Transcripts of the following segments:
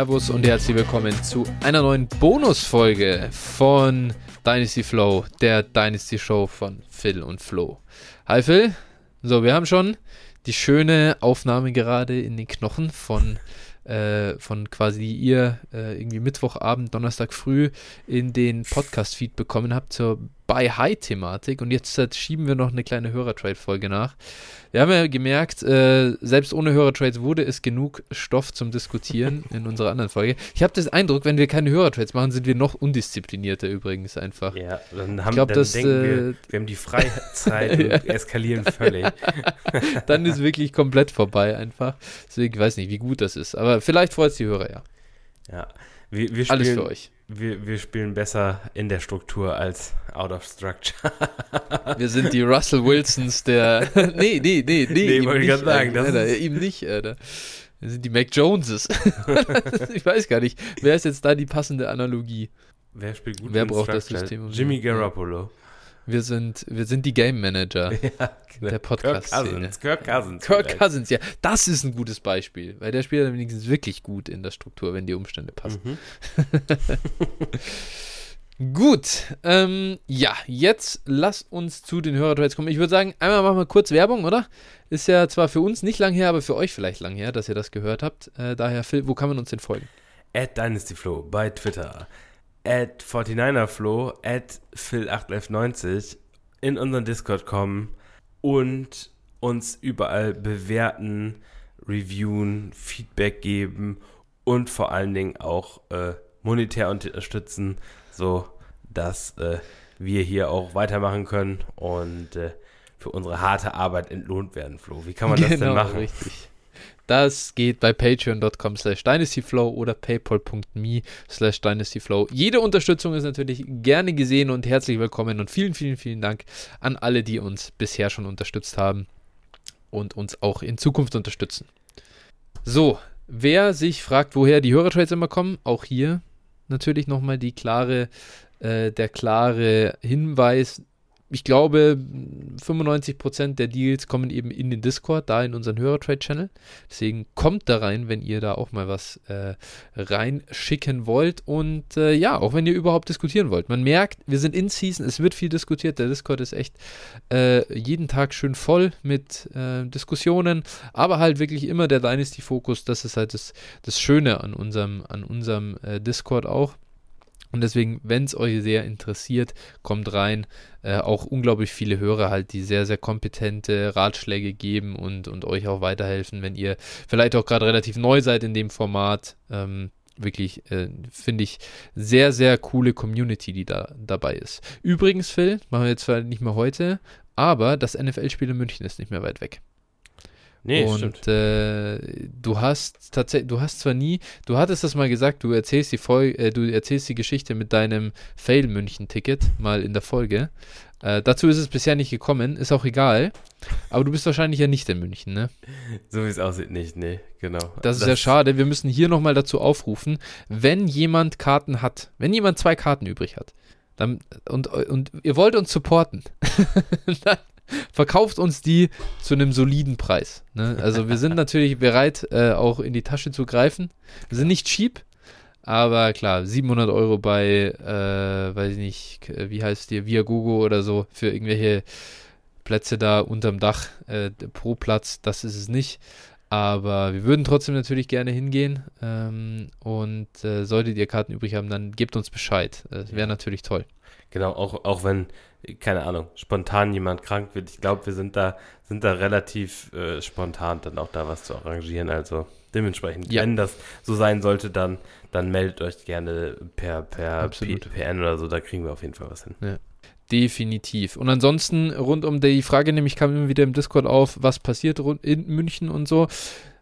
Servus und herzlich willkommen zu einer neuen Bonusfolge von Dynasty Flow, der Dynasty Show von Phil und Flo. Hi Phil. So, wir haben schon die schöne Aufnahme gerade in den Knochen von äh, von quasi ihr äh, irgendwie Mittwochabend, Donnerstag früh in den Podcast-Feed bekommen habt zur Buy-High-Thematik. Und jetzt äh, schieben wir noch eine kleine Hörer-Trade-Folge nach. Wir haben ja gemerkt, äh, selbst ohne Hörer-Trades wurde es genug Stoff zum Diskutieren in unserer anderen Folge. Ich habe den Eindruck, wenn wir keine Hörer-Trades machen, sind wir noch undisziplinierter übrigens einfach. Ja, dann, haben, ich glaub, dann das, denken wir, äh, wir haben die Freizeit und eskalieren völlig. dann ist wirklich komplett vorbei einfach. Deswegen weiß nicht, wie gut das ist. Aber vielleicht freut es die Hörer ja. Ja, wir, wir spielen, Alles für euch. Wir, wir spielen besser in der Struktur als out of structure. wir sind die Russell Wilsons der. nee, nee, nee, nee. Nee, wollte ich gerade sagen. Das Alter, ihm nicht, Alter. Wir sind die Mac Joneses. ich weiß gar nicht. Wer ist jetzt da die passende Analogie? Wer spielt gut Wer braucht das System? Jimmy Garoppolo. Wir sind, wir sind die Game Manager ja, genau. der podcast Kirk Cousins. Kirk Cousins. Kirk vielleicht. Cousins, ja. Das ist ein gutes Beispiel, weil der spielt dann wenigstens wirklich gut in der Struktur, wenn die Umstände passen. Mhm. gut. Ähm, ja, jetzt lass uns zu den Hörertrades kommen. Ich würde sagen, einmal machen wir kurz Werbung, oder? Ist ja zwar für uns nicht lang her, aber für euch vielleicht lang her, dass ihr das gehört habt. Äh, daher, Phil, wo kann man uns denn folgen? At DynastyFlow bei Twitter at 49erflow, at phil81190 in unseren Discord kommen und uns überall bewerten, reviewen, Feedback geben und vor allen Dingen auch äh, monetär unterstützen, so dass äh, wir hier auch weitermachen können und äh, für unsere harte Arbeit entlohnt werden, Flo. Wie kann man das genau, denn machen? Richtig. Das geht bei patreon.com slash dynastyflow oder paypal.me slash dynastyflow. Jede Unterstützung ist natürlich gerne gesehen und herzlich willkommen und vielen, vielen, vielen Dank an alle, die uns bisher schon unterstützt haben und uns auch in Zukunft unterstützen. So, wer sich fragt, woher die Hörertrades immer kommen, auch hier natürlich nochmal die klare, äh, der klare Hinweis, ich glaube, 95% der Deals kommen eben in den Discord, da in unseren Hörertrade-Channel. Deswegen kommt da rein, wenn ihr da auch mal was äh, reinschicken wollt. Und äh, ja, auch wenn ihr überhaupt diskutieren wollt. Man merkt, wir sind in Season, es wird viel diskutiert. Der Discord ist echt äh, jeden Tag schön voll mit äh, Diskussionen, aber halt wirklich immer der Dynasty-Fokus. Das ist halt das, das Schöne an unserem, an unserem äh, Discord auch. Und deswegen, wenn es euch sehr interessiert, kommt rein. Äh, auch unglaublich viele Hörer halt, die sehr, sehr kompetente Ratschläge geben und, und euch auch weiterhelfen, wenn ihr vielleicht auch gerade relativ neu seid in dem Format. Ähm, wirklich, äh, finde ich, sehr, sehr coole Community, die da dabei ist. Übrigens, Phil, machen wir jetzt zwar nicht mehr heute, aber das NFL-Spiel in München ist nicht mehr weit weg. Nee, und äh, du hast tatsächlich, du hast zwar nie, du hattest das mal gesagt, du erzählst die Folge, äh, du erzählst die Geschichte mit deinem Fail München Ticket mal in der Folge. Äh, dazu ist es bisher nicht gekommen, ist auch egal. Aber du bist wahrscheinlich ja nicht in München, ne? So wie es aussieht, nicht, nee, genau. Das ist das ja schade. Wir müssen hier nochmal dazu aufrufen, wenn jemand Karten hat, wenn jemand zwei Karten übrig hat, dann, und, und ihr wollt uns supporten, dann verkauft uns die zu einem soliden Preis. Ne? Also wir sind natürlich bereit, äh, auch in die Tasche zu greifen. Wir sind nicht cheap, aber klar, 700 Euro bei, äh, weiß ich nicht, wie heißt die, Viagogo oder so, für irgendwelche Plätze da unterm Dach äh, pro Platz, das ist es nicht. Aber wir würden trotzdem natürlich gerne hingehen. Ähm, und äh, solltet ihr Karten übrig haben, dann gebt uns Bescheid. Das wäre natürlich toll. Genau, auch, auch wenn keine Ahnung, spontan jemand krank wird. Ich glaube, wir sind da, sind da relativ äh, spontan dann auch da was zu arrangieren. Also dementsprechend, ja. wenn das so sein sollte, dann, dann meldet euch gerne per, per PN oder so, da kriegen wir auf jeden Fall was hin. Ja. Definitiv. Und ansonsten rund um die Frage, nämlich kam immer wieder im Discord auf, was passiert in München und so.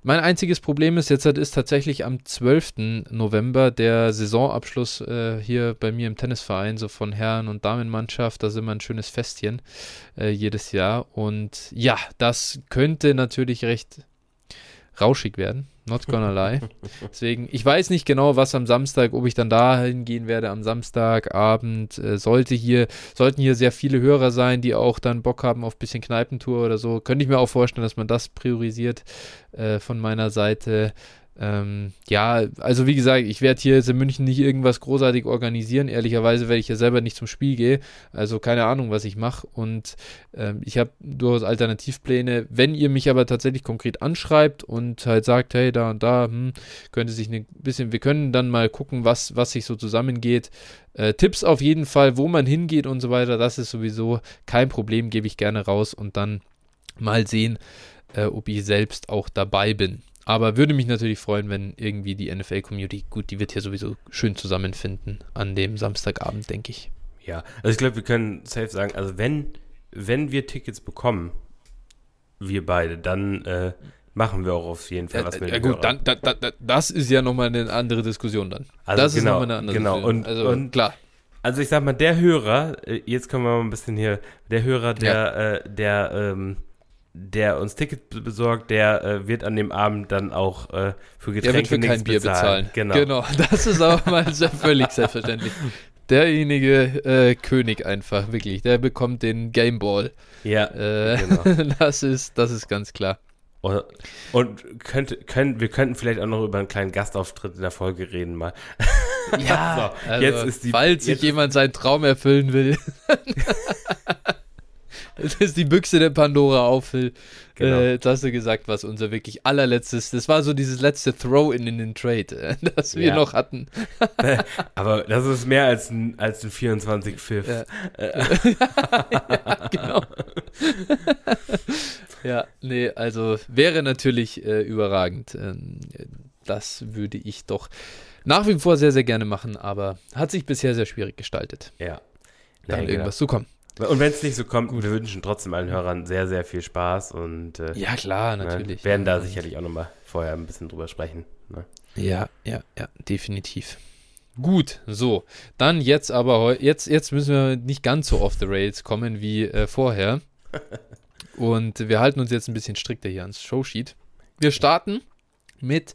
Mein einziges Problem ist jetzt ist tatsächlich am 12. November der Saisonabschluss äh, hier bei mir im Tennisverein, so von Herren- und Damenmannschaft. Da ist immer ein schönes Festchen äh, jedes Jahr. Und ja, das könnte natürlich recht rauschig werden. Not gonna lie. Deswegen, ich weiß nicht genau, was am Samstag, ob ich dann da hingehen werde am Samstagabend. Äh, sollte hier, sollten hier sehr viele Hörer sein, die auch dann Bock haben auf ein bisschen Kneipentour oder so. Könnte ich mir auch vorstellen, dass man das priorisiert äh, von meiner Seite. Ähm, ja, also wie gesagt, ich werde hier jetzt in München nicht irgendwas großartig organisieren. Ehrlicherweise, weil ich ja selber nicht zum Spiel gehe. Also keine Ahnung, was ich mache. Und ähm, ich habe durchaus Alternativpläne. Wenn ihr mich aber tatsächlich konkret anschreibt und halt sagt, hey, da und da, hm, könnte sich ein bisschen, wir können dann mal gucken, was, was sich so zusammengeht. Äh, Tipps auf jeden Fall, wo man hingeht und so weiter, das ist sowieso kein Problem, gebe ich gerne raus und dann mal sehen, äh, ob ich selbst auch dabei bin. Aber würde mich natürlich freuen, wenn irgendwie die NFL-Community, gut, die wird hier sowieso schön zusammenfinden an dem Samstagabend, denke ich. Ja, also ich glaube, wir können safe sagen, also wenn, wenn wir Tickets bekommen, wir beide, dann äh, machen wir auch auf jeden Fall ja, was mit Ja gut, dann, da, da, das ist ja nochmal eine andere Diskussion dann. Also das genau, ist nochmal eine andere genau. Diskussion. Und, also und klar. Also ich sag mal, der Hörer, äh, jetzt kommen wir mal ein bisschen hier, der Hörer, der, ja. äh, der, ähm, der uns Tickets besorgt, der äh, wird an dem Abend dann auch äh, für Getränke der wird für kein Bier bezahlen. bezahlen. Genau. genau, das ist auch mal sehr völlig selbstverständlich. Derjenige äh, König einfach, wirklich. Der bekommt den Gameball. Ja, äh, genau. das, ist, das ist ganz klar. Und, und könnte, können, wir könnten vielleicht auch noch über einen kleinen Gastauftritt in der Folge reden mal. Ja, so, also, jetzt ist die, falls sich jemand seinen Traum erfüllen will. Das ist die Büchse der Pandora auf, Phil. Genau. Äh, jetzt hast du gesagt, was unser wirklich allerletztes, das war so dieses letzte Throw-in in den Trade, äh, das wir ja. noch hatten. Aber das ist mehr als ein, als ein 24 Pfiff. Ja. ja, genau. ja, nee, also wäre natürlich äh, überragend. Ähm, das würde ich doch nach wie vor sehr, sehr gerne machen, aber hat sich bisher sehr schwierig gestaltet. Ja. Dann nee, irgendwas genau. zu kommen. Und wenn es nicht so kommt, Gut. wir wünschen trotzdem allen Hörern sehr, sehr viel Spaß und äh, ja klar, ne, natürlich. Ne, werden da sicherlich auch nochmal vorher ein bisschen drüber sprechen. Ne? Ja, ja, ja, definitiv. Gut, so. Dann jetzt aber, jetzt, jetzt müssen wir nicht ganz so off the rails kommen wie äh, vorher. und wir halten uns jetzt ein bisschen strikter hier ans Showsheet. Wir starten mit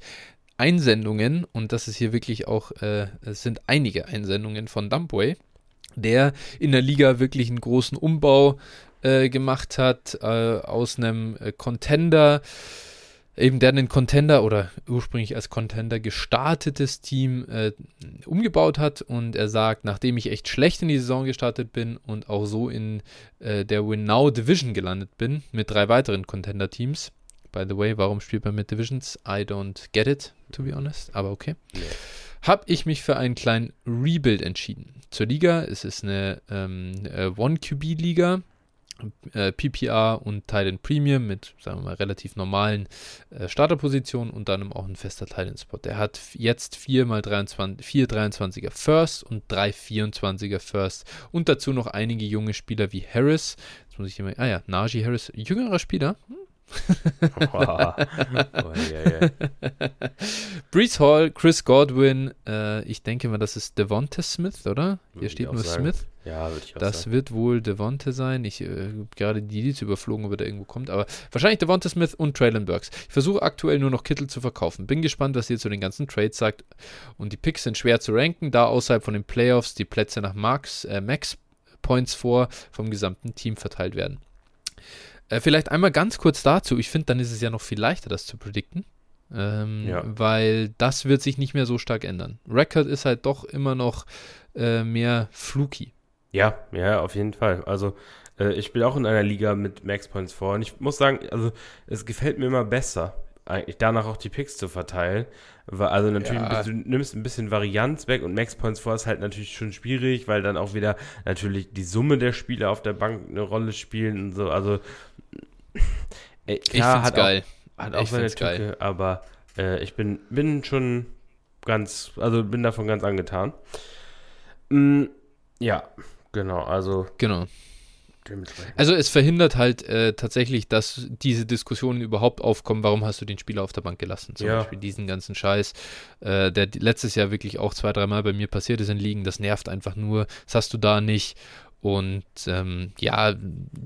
Einsendungen und das ist hier wirklich auch, äh, es sind einige Einsendungen von Dumpway der in der Liga wirklich einen großen Umbau äh, gemacht hat, äh, aus einem äh, Contender, eben der einen Contender oder ursprünglich als Contender gestartetes Team äh, umgebaut hat und er sagt, nachdem ich echt schlecht in die Saison gestartet bin und auch so in äh, der Win Now Division gelandet bin mit drei weiteren Contender-Teams. By the way, warum spielt man mit Divisions? I don't get it, to be honest, aber okay. Yeah habe ich mich für einen kleinen Rebuild entschieden. Zur Liga, es ist eine ähm, äh, One-QB-Liga, äh, PPR und Titan Premium mit, sagen wir mal, relativ normalen äh, Starterpositionen und dann auch ein fester Titan-Spot. Der hat jetzt 4 mal 23, 4 23er First und 3 24er First und dazu noch einige junge Spieler wie Harris. Jetzt muss ich immer, ah ja, Najee Harris, jüngerer Spieler, hm, wow. oh, yeah, yeah. Brees Hall, Chris Godwin, äh, ich denke mal, das ist Devonta Smith, oder? Hier steht nur sagen. Smith. Ja, würde ich auch Das sagen. wird wohl Devonta sein. Ich äh, gerade die Leads überflogen, ob er da irgendwo kommt, aber wahrscheinlich Devonta Smith und Traylon Burks. Ich versuche aktuell nur noch Kittel zu verkaufen. Bin gespannt, was ihr zu den ganzen Trades sagt. Und die Picks sind schwer zu ranken, da außerhalb von den Playoffs die Plätze nach Max, äh, Max Points vor vom gesamten Team verteilt werden. Äh, vielleicht einmal ganz kurz dazu. Ich finde, dann ist es ja noch viel leichter, das zu predikten. Ähm, ja. Weil das wird sich nicht mehr so stark ändern. Record ist halt doch immer noch äh, mehr fluky. Ja, ja, auf jeden Fall. Also äh, ich spiele auch in einer Liga mit Max Points vor und ich muss sagen, also es gefällt mir immer besser, eigentlich danach auch die Picks zu verteilen. Also natürlich, ja. du nimmst ein bisschen Varianz weg und Max Points vor ist halt natürlich schon schwierig, weil dann auch wieder natürlich die Summe der Spieler auf der Bank eine Rolle spielen und so. Also Ey, klar, ich find's hat geil. Auch, hat auch seine Tücke, geil. aber äh, ich bin, bin schon ganz, also bin davon ganz angetan. Mm, ja, genau, also. Genau. Also es verhindert halt äh, tatsächlich, dass diese Diskussionen überhaupt aufkommen, warum hast du den Spieler auf der Bank gelassen? Zum ja. Beispiel diesen ganzen Scheiß, äh, der letztes Jahr wirklich auch zwei, dreimal bei mir passiert ist in Ligen, das nervt einfach nur, das hast du da nicht. Und ähm, ja,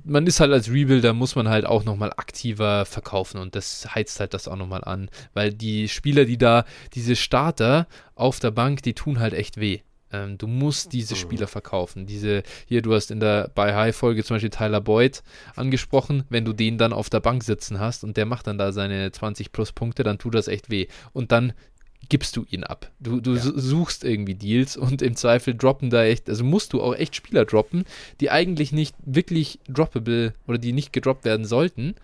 man ist halt als Rebuilder, muss man halt auch nochmal aktiver verkaufen und das heizt halt das auch nochmal an, weil die Spieler, die da, diese Starter auf der Bank, die tun halt echt weh. Ähm, du musst diese mhm. Spieler verkaufen. Diese, hier, du hast in der By High-Folge zum Beispiel Tyler Boyd angesprochen. Wenn du den dann auf der Bank sitzen hast und der macht dann da seine 20 plus Punkte, dann tut das echt weh. Und dann gibst du ihn ab. Du, du ja. suchst irgendwie Deals und im Zweifel droppen da echt, also musst du auch echt Spieler droppen, die eigentlich nicht wirklich droppable oder die nicht gedroppt werden sollten,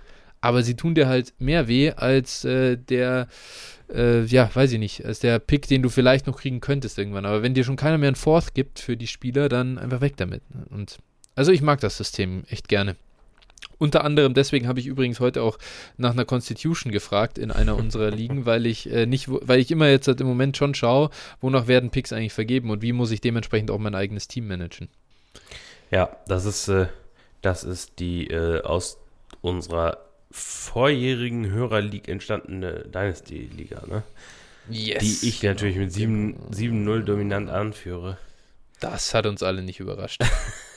aber sie tun dir halt mehr weh als äh, der, äh, ja, weiß ich nicht, als der Pick, den du vielleicht noch kriegen könntest irgendwann. Aber wenn dir schon keiner mehr einen Fourth gibt für die Spieler, dann einfach weg damit. Und also ich mag das System echt gerne. Unter anderem deswegen habe ich übrigens heute auch nach einer Constitution gefragt in einer unserer Ligen, weil ich äh, nicht, weil ich immer jetzt halt im Moment schon schaue, wonach werden Picks eigentlich vergeben und wie muss ich dementsprechend auch mein eigenes Team managen. Ja, das ist, äh, das ist die äh, aus unserer vorjährigen Hörerleague entstandene Dynasty-Liga, ne? Yes. Die ich natürlich mit 7-0 dominant anführe. Das hat uns alle nicht überrascht.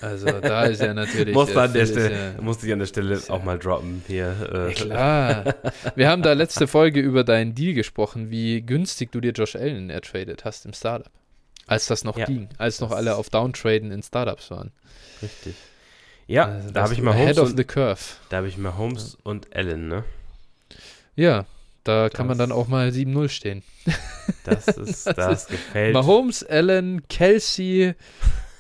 Also da ist ja natürlich. Muss äh, an der Stelle, ja, musste ich an der Stelle auch mal droppen hier. Äh. Ja, klar. Wir haben da letzte Folge über deinen Deal gesprochen, wie günstig du dir Josh Allen ertradet hast im Startup. Als das noch ja, ging, als noch alle auf Downtraden in Startups waren. Richtig. Ja, also da habe ich mal Holmes. of the Curve. Da habe ich mal Holmes und Allen, ne? Ja, da das, kann man dann auch mal 7-0 stehen. Das ist, das, das gefällt. Mahomes, Allen, Kelsey.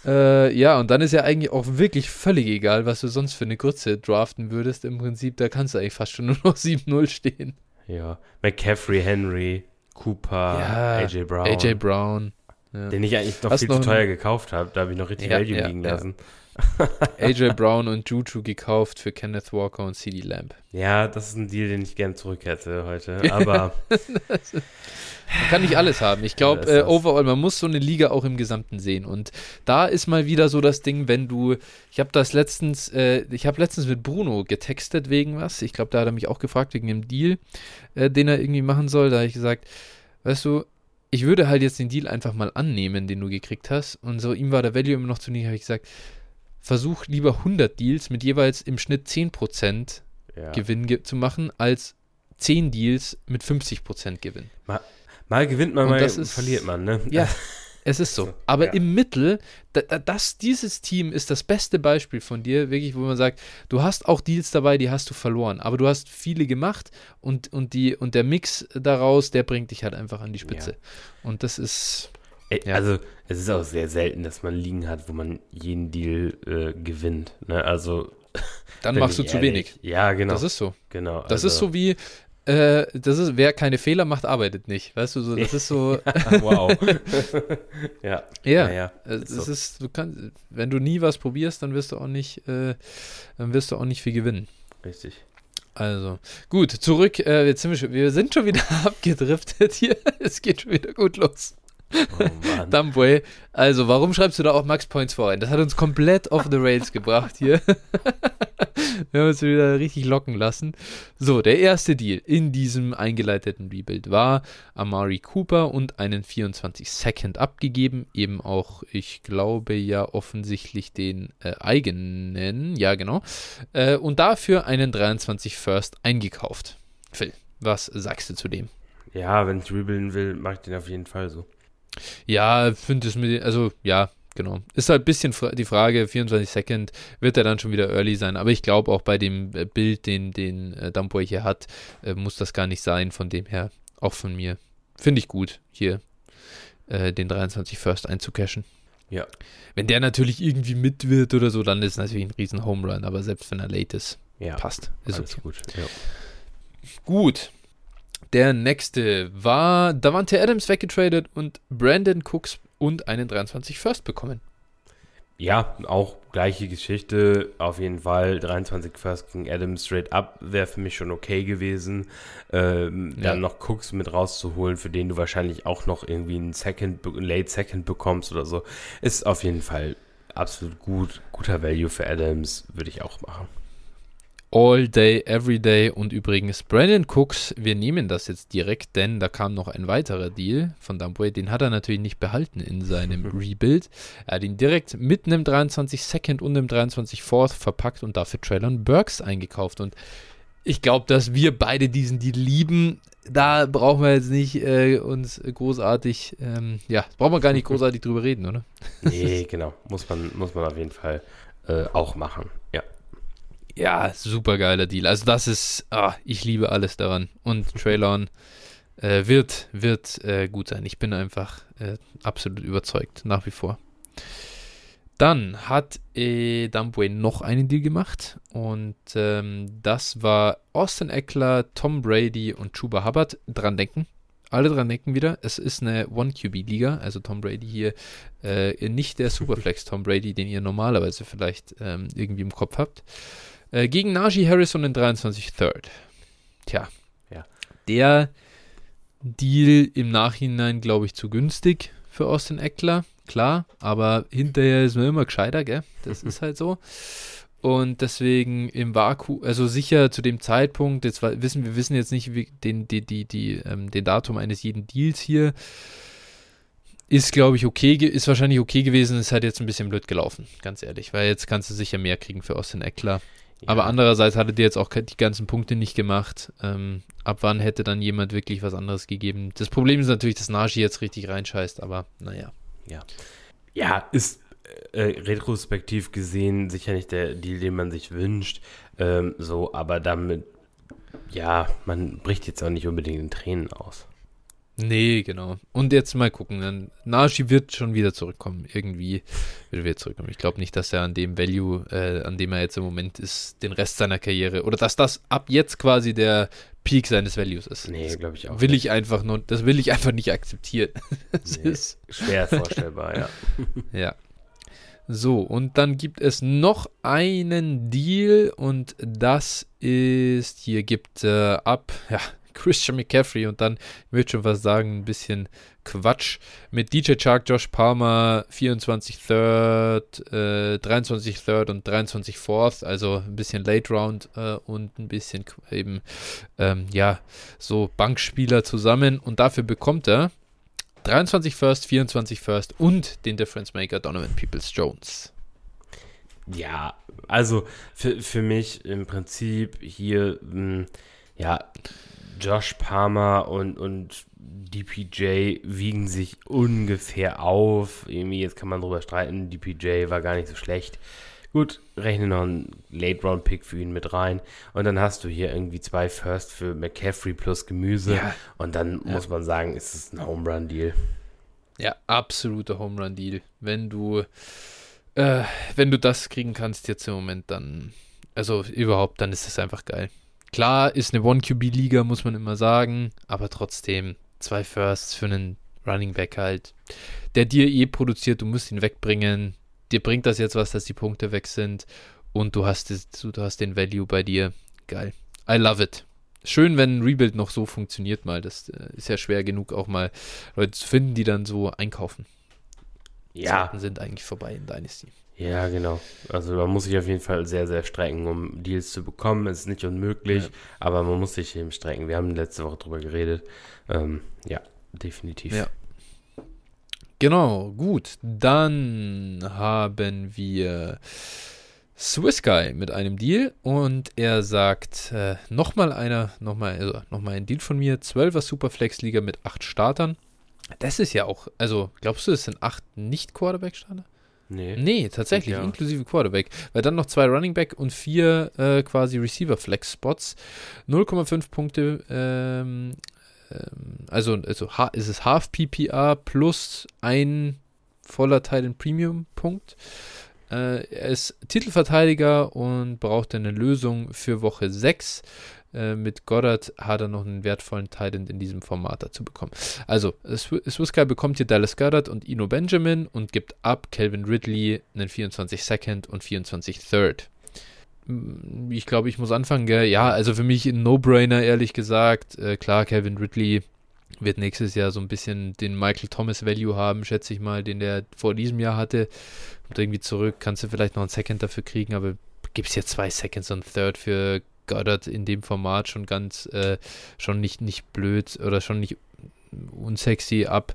Äh, ja, und dann ist ja eigentlich auch wirklich völlig egal, was du sonst für eine Grütze draften würdest. Im Prinzip, da kannst du eigentlich fast schon nur noch 7-0 stehen. Ja, McCaffrey, Henry, Cooper, ja, AJ Brown. AJ Brown. Ja. Den ich eigentlich noch Hast viel noch zu teuer gekauft habe. Da habe ich noch richtig ja, Value liegen lassen. AJ Brown und Juju gekauft für Kenneth Walker und CD Lamb. Ja, das ist ein Deal, den ich gerne zurück hätte heute. Aber. man kann nicht alles haben. Ich glaube, äh, overall, man muss so eine Liga auch im Gesamten sehen. Und da ist mal wieder so das Ding, wenn du. Ich habe das letztens, äh, ich habe letztens mit Bruno getextet wegen was. Ich glaube, da hat er mich auch gefragt wegen dem Deal, äh, den er irgendwie machen soll. Da habe ich gesagt, weißt du, ich würde halt jetzt den Deal einfach mal annehmen, den du gekriegt hast. Und so, ihm war der Value immer noch zu niedrig. habe ich gesagt, versuch lieber 100 Deals mit jeweils im Schnitt 10% ja. Gewinn ge zu machen, als 10 Deals mit 50% Gewinn. Mal, mal gewinnt man, Und mal ist, verliert man, ne? Ja, es ist so. Aber ja. im Mittel, da, das, dieses Team ist das beste Beispiel von dir, wirklich, wo man sagt, du hast auch Deals dabei, die hast du verloren, aber du hast viele gemacht und, und, die, und der Mix daraus, der bringt dich halt einfach an die Spitze. Ja. Und das ist ja. Also es ist auch sehr selten, dass man Ligen hat, wo man jeden Deal äh, gewinnt. Ne? Also dann machst du ehrlich. zu wenig. Ja, genau. Das ist so. Genau. Das also. ist so wie äh, das ist, wer keine Fehler macht, arbeitet nicht. Weißt du, so, das ist so. wow. ja. Ja, ja, ja. Äh, das so. ist, du kannst, wenn du nie was probierst, dann wirst du auch nicht, äh, dann wirst du auch nicht viel gewinnen. Richtig. Also, gut, zurück. Äh, jetzt sind wir, schon, wir sind schon wieder abgedriftet hier. Es geht schon wieder gut los. Oh Dumbway. Also, warum schreibst du da auch Max Points vor? Das hat uns komplett off the rails gebracht hier. Wir haben uns wieder richtig locken lassen. So, der erste Deal in diesem eingeleiteten Rebuild war Amari Cooper und einen 24 Second abgegeben. Eben auch, ich glaube ja offensichtlich den äh, eigenen. Ja, genau. Äh, und dafür einen 23 First eingekauft. Phil, was sagst du zu dem? Ja, wenn ich rebuilden will, mache ich den auf jeden Fall so. Ja, finde es mit, also ja, genau. Ist halt ein bisschen die Frage, 24 Second wird er dann schon wieder early sein, aber ich glaube auch bei dem äh, Bild, den, den äh, Dumboy hier hat, äh, muss das gar nicht sein, von dem her, auch von mir. Finde ich gut, hier äh, den 23 First einzucashen. Ja. Wenn der natürlich irgendwie mit wird oder so, dann ist es natürlich ein riesen Home Run, aber selbst wenn er late ist, ja, passt. Ist alles okay. gut. Ja. Gut, der nächste war Davante Adams weggetradet und Brandon Cooks und einen 23 First bekommen. Ja, auch gleiche Geschichte. Auf jeden Fall 23 First gegen Adams straight up wäre für mich schon okay gewesen. Ähm, ja. Dann noch Cooks mit rauszuholen, für den du wahrscheinlich auch noch irgendwie einen Second, Late Second bekommst oder so, ist auf jeden Fall absolut gut. Guter Value für Adams würde ich auch machen. All Day, Every Day und übrigens Brandon Cooks, wir nehmen das jetzt direkt, denn da kam noch ein weiterer Deal von Dumbway, den hat er natürlich nicht behalten in seinem Rebuild. Er hat ihn direkt mit einem 23 Second und einem 23 Fourth verpackt und dafür Traylon Burks eingekauft und ich glaube, dass wir beide diesen Deal lieben. Da brauchen wir jetzt nicht äh, uns großartig, ähm, ja, brauchen wir gar nicht großartig drüber reden, oder? Nee, genau. Muss man, muss man auf jeden Fall äh, auch machen. Ja. Ja, super geiler Deal. Also das ist, ah, ich liebe alles daran. Und Traylon äh, wird, wird äh, gut sein. Ich bin einfach äh, absolut überzeugt, nach wie vor. Dann hat äh, Dumbway noch einen Deal gemacht und ähm, das war Austin Eckler, Tom Brady und Chuba Hubbard. Dran denken. Alle dran denken wieder. Es ist eine One-QB-Liga, also Tom Brady hier äh, nicht der Superflex Tom Brady, den ihr normalerweise vielleicht ähm, irgendwie im Kopf habt. Äh, gegen Najee Harris und den 23 Third. Tja, ja. der Deal im Nachhinein, glaube ich, zu günstig für Austin Eckler klar, aber hinterher ist man immer gescheiter, gell? Das ist halt so. Und deswegen im Vakuum, also sicher zu dem Zeitpunkt, jetzt wissen wir wissen jetzt nicht wie, den, die, die, die, ähm, den Datum eines jeden Deals hier, ist, glaube ich, okay, ist wahrscheinlich okay gewesen, ist halt jetzt ein bisschen blöd gelaufen, ganz ehrlich, weil jetzt kannst du sicher mehr kriegen für Austin Eckler. Ja. Aber andererseits hatte der jetzt auch die ganzen Punkte nicht gemacht. Ähm, ab wann hätte dann jemand wirklich was anderes gegeben? Das Problem ist natürlich, dass Najee jetzt richtig reinscheißt, aber naja ja. Ja, ist äh, retrospektiv gesehen sicher nicht der Deal, den man sich wünscht. Ähm, so, aber damit, ja, man bricht jetzt auch nicht unbedingt in Tränen aus. Nee, genau. Und jetzt mal gucken. Dann Naji wird schon wieder zurückkommen. Irgendwie wird er wieder zurückkommen. Ich glaube nicht, dass er an dem Value, äh, an dem er jetzt im Moment ist, den Rest seiner Karriere oder dass das ab jetzt quasi der Peak seines Values ist. Nee, glaube ich auch. Will nicht. ich einfach nur, das will ich einfach nicht akzeptieren. das nee, ist schwer vorstellbar, ja. ja. So, und dann gibt es noch einen Deal und das ist, hier gibt äh, ab, ja, Christian McCaffrey und dann, ich würde schon was sagen, ein bisschen Quatsch mit DJ Chark, Josh Palmer, 24 Third, äh, 23 Third und 23 Fourth, also ein bisschen Late Round äh, und ein bisschen eben, ähm, ja, so Bankspieler zusammen und dafür bekommt er 23 First, 24 First und den Difference Maker Donovan Peoples Jones. Ja, also für, für mich im Prinzip hier, mh, hm, ja, Josh Palmer und, und DPJ wiegen sich ungefähr auf. Irgendwie, jetzt kann man drüber streiten, DPJ war gar nicht so schlecht. Gut, rechne noch einen Late-Round-Pick für ihn mit rein. Und dann hast du hier irgendwie zwei First für McCaffrey plus Gemüse. Ja. Und dann ja. muss man sagen, ist es ein Home-Run-Deal. Ja, absoluter Home-Run-Deal. Wenn du, äh, wenn du das kriegen kannst jetzt im Moment, dann, also überhaupt, dann ist es einfach geil. Klar, ist eine One-QB-Liga, muss man immer sagen, aber trotzdem zwei Firsts für einen Running Back halt, der dir eh produziert, du musst ihn wegbringen. Dir bringt das jetzt was, dass die Punkte weg sind und du hast, du hast den Value bei dir. Geil. I love it. Schön, wenn ein Rebuild noch so funktioniert mal. Das äh, ist ja schwer genug, auch mal Leute zu finden, die dann so einkaufen. Ja. Zeiten sind eigentlich vorbei in Dynasty. Ja, genau. Also man muss sich auf jeden Fall sehr, sehr strecken, um Deals zu bekommen. Es ist nicht unmöglich, ja. aber man muss sich eben strecken. Wir haben letzte Woche drüber geredet. Ähm, ja, definitiv. Ja. Genau, gut. Dann haben wir Swiss Guy mit einem Deal und er sagt, äh, nochmal einer, nochmal, also nochmal ein Deal von mir, 12er Superflex-Liga mit 8 Startern. Das ist ja auch, also glaubst du, es sind 8 Nicht-Quarterback-Starter? Nee. Nee, tatsächlich, ja. inklusive Quarterback. Weil dann noch zwei Running Back und vier äh, quasi Receiver-Flex-Spots. 0,5 Punkte, ähm, ähm, also, also ist es Half PPA plus ein voller Teil in Premium-Punkt. Äh, er ist Titelverteidiger und braucht eine Lösung für Woche 6. Äh, mit Goddard hat er noch einen wertvollen Titan in diesem Format dazu bekommen. Also, Swissguy bekommt hier Dallas Goddard und Ino Benjamin und gibt ab Calvin Ridley einen 24 Second und 24 Third. Mm, ich glaube, ich muss anfangen, gell? Ja, also für mich ein No-Brainer, ehrlich gesagt. Äh, klar, Calvin Ridley wird nächstes Jahr so ein bisschen den Michael Thomas Value haben, schätze ich mal, den der vor diesem Jahr hatte. Und irgendwie zurück, kannst du vielleicht noch einen Second dafür kriegen, aber es jetzt zwei Seconds und Third für Goddard in dem Format schon ganz, äh, schon nicht, nicht blöd oder schon nicht unsexy ab.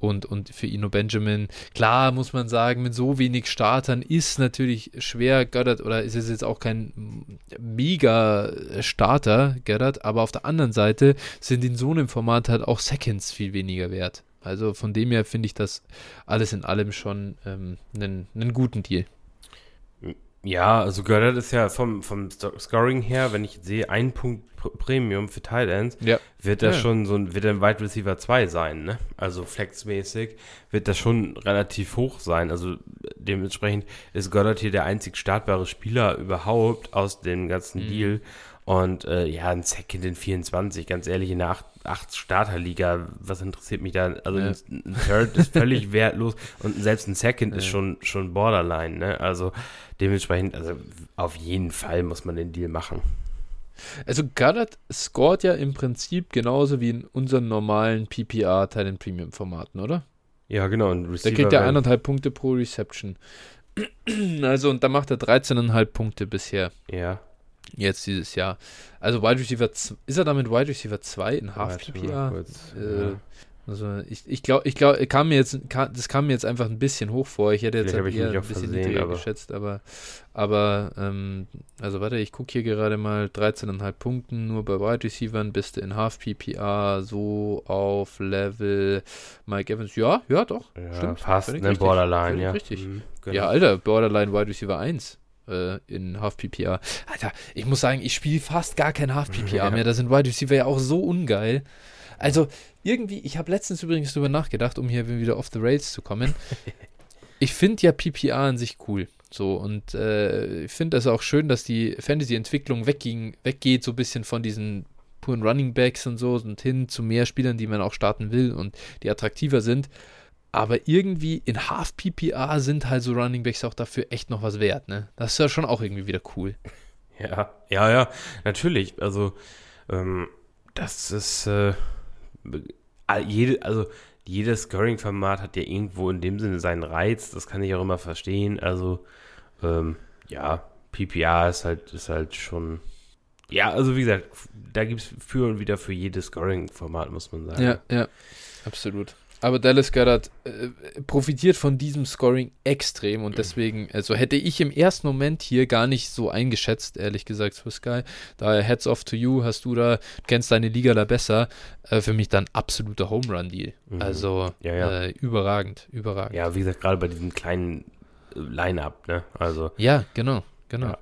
und, und für Ino Benjamin. Klar muss man sagen, mit so wenig Startern ist natürlich schwer Goddard oder ist es jetzt auch kein mega Starter Goddard, aber auf der anderen Seite sind in so einem Format halt auch Seconds viel weniger wert. Also von dem her finde ich das alles in allem schon ähm, einen, einen guten Deal. Ja, also Goddard ist ja vom, vom Scoring her, wenn ich sehe, ein Punkt Premium für Tight Ends, ja. wird das ja. schon so ein, wird ein Wide Receiver 2 sein, ne? Also flexmäßig wird das schon relativ hoch sein. Also dementsprechend ist Goddard hier der einzig startbare Spieler überhaupt aus dem ganzen mhm. Deal. Und äh, ja, ein Second in 24, ganz ehrlich, in der 8, 8 Starterliga, was interessiert mich da? Also ja. ein, ein, Third ist völlig wertlos und selbst ein Second ja. ist schon, schon Borderline, ne? Also dementsprechend, also auf jeden Fall muss man den Deal machen. Also Goddard scoret ja im Prinzip genauso wie in unseren normalen PPR-Teilen Premium-Formaten, oder? Ja, genau. Der kriegt ja eineinhalb Punkte pro Reception. Also, und da macht er 13,5 Punkte bisher. Ja. Jetzt dieses Jahr. Also Wide Receiver, ist er damit Wide Receiver 2 in Half PPA? Äh, ja. Also ich, ich glaube, ich glaube, kam mir jetzt, kam, das kam mir jetzt einfach ein bisschen hoch vor. Ich hätte jetzt halt eher ein bisschen niedriger geschätzt, aber, aber ähm, also warte, ich gucke hier gerade mal 13,5 Punkten, nur bei Wide Receivern bist du in Half PPA so auf Level Mike Evans. Ja, ja, doch. Ja, stimmt. Fast, ne, Borderline, ja. Richtig. Mhm, genau. Ja, Alter, Borderline Wide Receiver 1 äh, in Half PPA. Alter, ich muss sagen, ich spiele fast gar kein Half PPA ja. mehr. Da sind Wide Receiver ja auch so ungeil. Also irgendwie, ich habe letztens übrigens darüber nachgedacht, um hier wieder off the rails zu kommen. ich finde ja PPA an sich cool. So, und äh, ich finde das auch schön, dass die Fantasy-Entwicklung wegging, weggeht, so ein bisschen von diesen puren Running Backs und so und hin zu mehr Spielern, die man auch starten will und die attraktiver sind. Aber irgendwie in Half PPA sind halt so Running Backs auch dafür echt noch was wert, ne? Das ist ja schon auch irgendwie wieder cool. Ja, ja, ja, natürlich. Also, ähm, das ist, äh, jede, also jedes Scoring-Format hat ja irgendwo in dem Sinne seinen Reiz, das kann ich auch immer verstehen. Also, ähm, ja, PPA ist halt, ist halt schon. Ja, also wie gesagt, da gibt es für und wieder für jedes Scoring-Format, muss man sagen. Ja, ja, absolut. Aber Dallas Goddard äh, profitiert von diesem Scoring extrem und deswegen, also hätte ich im ersten Moment hier gar nicht so eingeschätzt, ehrlich gesagt, Swiss Sky. Daher Heads off to you, hast du da, kennst deine Liga da besser. Äh, für mich dann absoluter Home Run Deal. Mhm. Also ja, ja. Äh, überragend, überragend. Ja, wie gesagt, gerade bei diesem kleinen äh, Line-Up, ne? Also. Ja, genau, genau. Ja.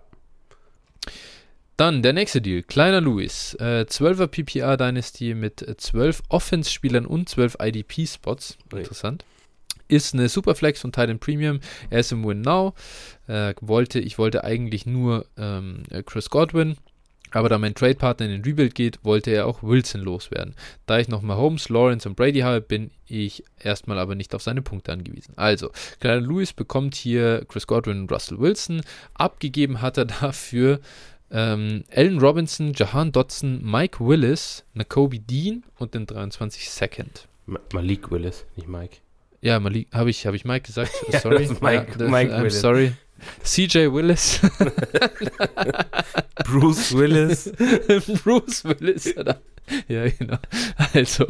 Dann der nächste Deal. Kleiner Louis. Äh, 12er PPR Dynasty mit 12 Offense-Spielern und 12 IDP-Spots. Interessant. Ist eine Superflex von Titan Premium. Er ist im Win Now. Äh, wollte, ich wollte eigentlich nur ähm, Chris Godwin. Aber da mein Trade-Partner in den Rebuild geht, wollte er auch Wilson loswerden. Da ich nochmal Holmes, Lawrence und Brady habe, bin ich erstmal aber nicht auf seine Punkte angewiesen. Also, Kleiner Louis bekommt hier Chris Godwin und Russell Wilson. Abgegeben hat er dafür ähm, Allen Robinson, Jahan Dotson, Mike Willis, Nakobe Dean und den 23 Second. Malik Willis, nicht Mike. Ja, Malik, habe ich, hab ich Mike gesagt? Sorry. Mike, ja, das, Mike I'm Willis. sorry. CJ Willis. Bruce Willis. Bruce Willis? Ja, genau. Also,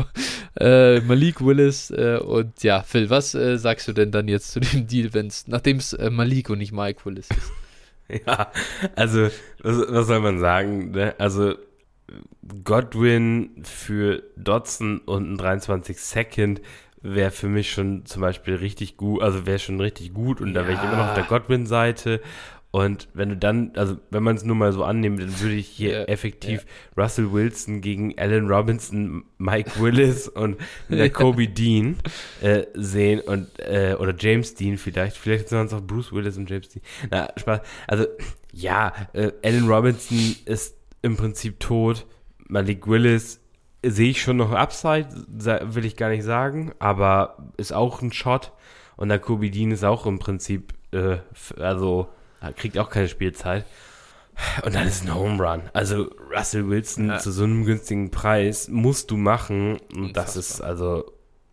äh, Malik Willis äh, und ja, Phil, was äh, sagst du denn dann jetzt zu dem Deal, wenn's, nachdem es äh, Malik und nicht Mike Willis ist? Ja, also, was, was soll man sagen? Ne? Also, Godwin für Dodson und ein 23 Second wäre für mich schon zum Beispiel richtig gut, also wäre schon richtig gut und da wäre ich immer noch auf der Godwin-Seite und wenn du dann, also wenn man es nur mal so annimmt, dann würde ich hier ja, effektiv ja. Russell Wilson gegen Allen Robinson, Mike Willis und der Kobe Dean äh, sehen und äh, oder James Dean vielleicht. Vielleicht sind es auch Bruce Willis und James Dean. Na, Spaß. Also, ja, äh, Allen Robinson ist im Prinzip tot. Malik Willis sehe ich schon noch Upside, will ich gar nicht sagen, aber ist auch ein Shot. Und der Kobe Dean ist auch im Prinzip, äh, also kriegt auch keine Spielzeit. Und dann ist ein Home Run. Also Russell Wilson ja. zu so einem günstigen Preis musst du machen. Und das ist also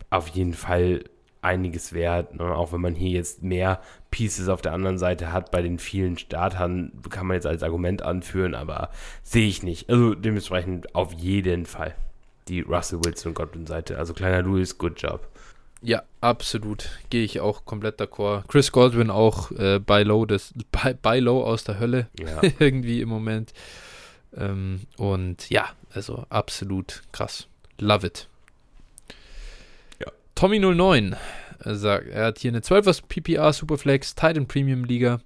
auf jeden Fall einiges wert. Ne? Auch wenn man hier jetzt mehr Pieces auf der anderen Seite hat bei den vielen Startern, kann man jetzt als Argument anführen, aber sehe ich nicht. Also dementsprechend auf jeden Fall die Russell Wilson Godwin Seite. Also kleiner Louis, good job. Ja, absolut. Gehe ich auch komplett d'accord. Chris Godwin auch äh, bei Low, des, bei, bei Low aus der Hölle. Ja. Irgendwie im Moment. Ähm, und ja, also absolut krass. Love it. Ja. Tommy09 sagt, er hat hier eine 12er PPR Superflex, Titan Premium Liga.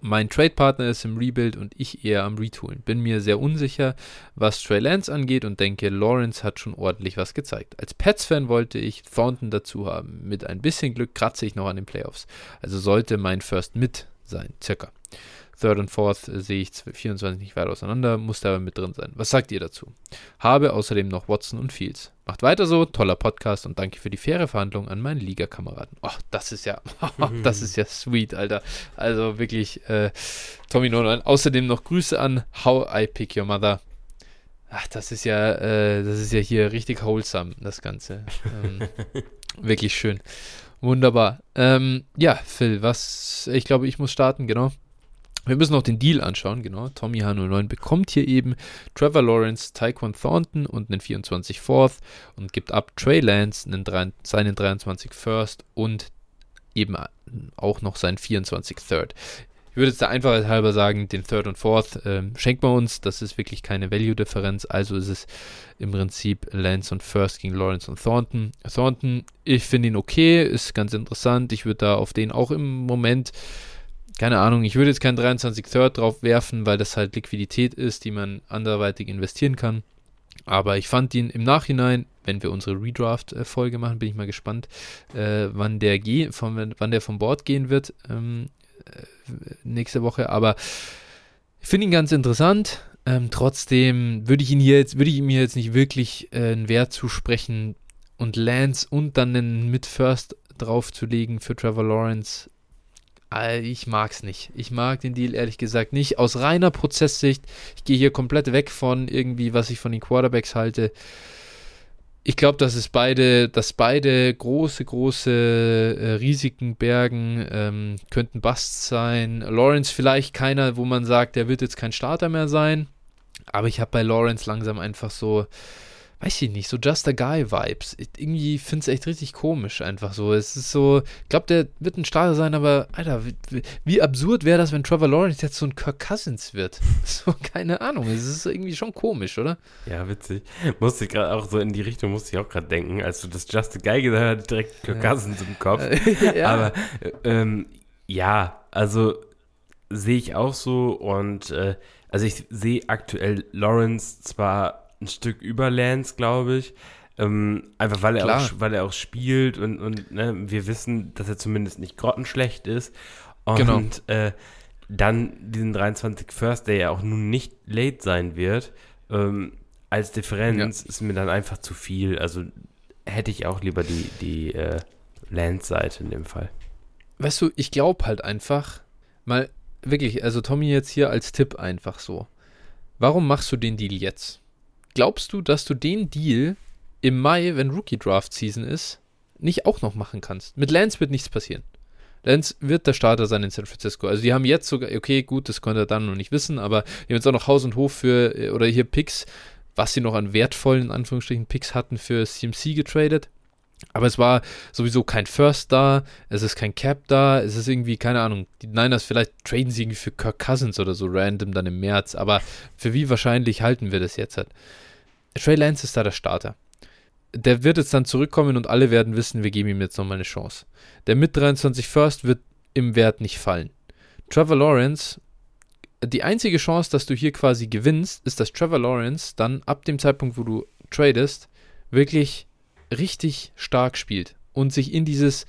Mein Trade-Partner ist im Rebuild und ich eher am Retoolen. Bin mir sehr unsicher, was Trey Lance angeht und denke, Lawrence hat schon ordentlich was gezeigt. Als Pets-Fan wollte ich Thornton dazu haben. Mit ein bisschen Glück kratze ich noch an den Playoffs. Also sollte mein First mit sein, circa. Third und Fourth sehe ich 24 nicht weit auseinander, muss da aber mit drin sein. Was sagt ihr dazu? Habe außerdem noch Watson und Fields. Macht weiter so, toller Podcast und danke für die faire Verhandlung an meinen Liga-Kameraden. Oh, das ist ja, das ist ja sweet, Alter. Also wirklich, äh, Tommy Nolan. Außerdem noch Grüße an How I Pick Your Mother. Ach, das ist ja, äh, das ist ja hier richtig wholesome, das Ganze. Ähm, wirklich schön. Wunderbar. Ähm, ja, Phil, was, ich glaube, ich muss starten, genau. Wir müssen noch den Deal anschauen, genau. Tommy H09 bekommt hier eben Trevor Lawrence, Tyquan Thornton und einen 24 Fourth und gibt ab Trey Lance einen 3, seinen 23 First und eben auch noch seinen 24 Third. Ich würde jetzt da einfach halber sagen, den Third und Fourth äh, schenkt man uns. Das ist wirklich keine Value-Differenz. Also ist es im Prinzip Lance und First gegen Lawrence und Thornton. Thornton, ich finde ihn okay, ist ganz interessant. Ich würde da auf den auch im Moment keine Ahnung, ich würde jetzt keinen 23 Third drauf werfen, weil das halt Liquidität ist, die man anderweitig investieren kann. Aber ich fand ihn im Nachhinein, wenn wir unsere Redraft-Folge machen, bin ich mal gespannt, äh, wann, der vom, wann der vom Bord gehen wird ähm, äh, nächste Woche. Aber ich finde ihn ganz interessant. Ähm, trotzdem würde ich ihn hier jetzt, würde ich ihm jetzt nicht wirklich äh, einen Wert zusprechen und Lance und dann einen Mid-First draufzulegen für Trevor Lawrence ich mag es nicht. Ich mag den Deal ehrlich gesagt nicht. Aus reiner Prozesssicht, ich gehe hier komplett weg von irgendwie, was ich von den Quarterbacks halte. Ich glaube, dass es beide, dass beide große, große äh, Risiken bergen, ähm, könnten Busts sein. Lawrence vielleicht keiner, wo man sagt, der wird jetzt kein Starter mehr sein. Aber ich habe bei Lawrence langsam einfach so, weiß ich nicht, so Just a Guy-Vibes. Irgendwie finde es echt richtig komisch einfach so. Es ist so, ich glaube, der wird ein Starter sein, aber, Alter, wie, wie absurd wäre das, wenn Trevor Lawrence jetzt so ein Kirk Cousins wird? So, keine Ahnung. Es ist irgendwie schon komisch, oder? Ja, witzig. Musste ich gerade auch so in die Richtung, musste ich auch gerade denken, als du das Just a Guy gesagt hast, direkt Kirk ja. Cousins im Kopf. ja. Aber, ähm, ja, also sehe ich auch so und, äh, also ich sehe aktuell Lawrence zwar ein Stück über Lance, glaube ich. Ähm, einfach weil er, auch, weil er auch spielt und, und ne, wir wissen, dass er zumindest nicht grottenschlecht ist. Und genau. äh, dann diesen 23 First, der ja auch nun nicht late sein wird, ähm, als Differenz ja. ist mir dann einfach zu viel. Also hätte ich auch lieber die, die äh, Lance-Seite in dem Fall. Weißt du, ich glaube halt einfach, mal wirklich, also Tommy jetzt hier als Tipp einfach so. Warum machst du den Deal jetzt? Glaubst du, dass du den Deal im Mai, wenn Rookie Draft Season ist, nicht auch noch machen kannst? Mit Lance wird nichts passieren. Lance wird der Starter sein in San Francisco. Also die haben jetzt sogar, okay, gut, das konnte er dann noch nicht wissen, aber die haben jetzt auch noch Haus und Hof für, äh, oder hier Picks, was sie noch an wertvollen, in Anführungsstrichen, Picks hatten für CMC getradet. Aber es war sowieso kein First da, es ist kein Cap da, es ist irgendwie, keine Ahnung, die Niners vielleicht traden sie irgendwie für Kirk Cousins oder so random dann im März, aber für wie wahrscheinlich halten wir das jetzt halt? Trey Lance ist da der Starter. Der wird jetzt dann zurückkommen und alle werden wissen, wir geben ihm jetzt nochmal eine Chance. Der mit 23 First wird im Wert nicht fallen. Trevor Lawrence, die einzige Chance, dass du hier quasi gewinnst, ist, dass Trevor Lawrence dann ab dem Zeitpunkt, wo du tradest, wirklich richtig stark spielt und sich in dieses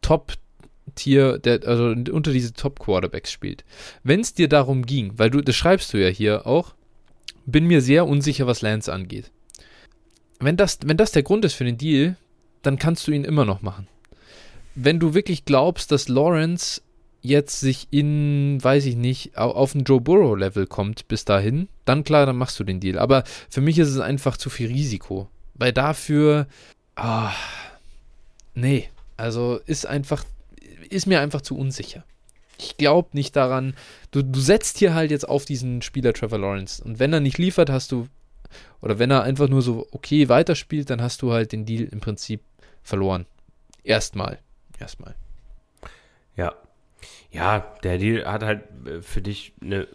Top-Tier, also unter diese Top-Quarterbacks spielt. Wenn es dir darum ging, weil du, das schreibst du ja hier auch, bin mir sehr unsicher, was Lance angeht. Wenn das, wenn das der Grund ist für den Deal, dann kannst du ihn immer noch machen. Wenn du wirklich glaubst, dass Lawrence jetzt sich in, weiß ich nicht, auf ein Joe Burrow-Level kommt bis dahin, dann klar, dann machst du den Deal. Aber für mich ist es einfach zu viel Risiko. Weil dafür Ah, nee, also ist einfach, ist mir einfach zu unsicher. Ich glaube nicht daran. Du, du setzt hier halt jetzt auf diesen Spieler Trevor Lawrence. Und wenn er nicht liefert, hast du, oder wenn er einfach nur so okay weiterspielt, dann hast du halt den Deal im Prinzip verloren. Erstmal. Erstmal. Ja. Ja, der Deal hat halt äh, für dich eine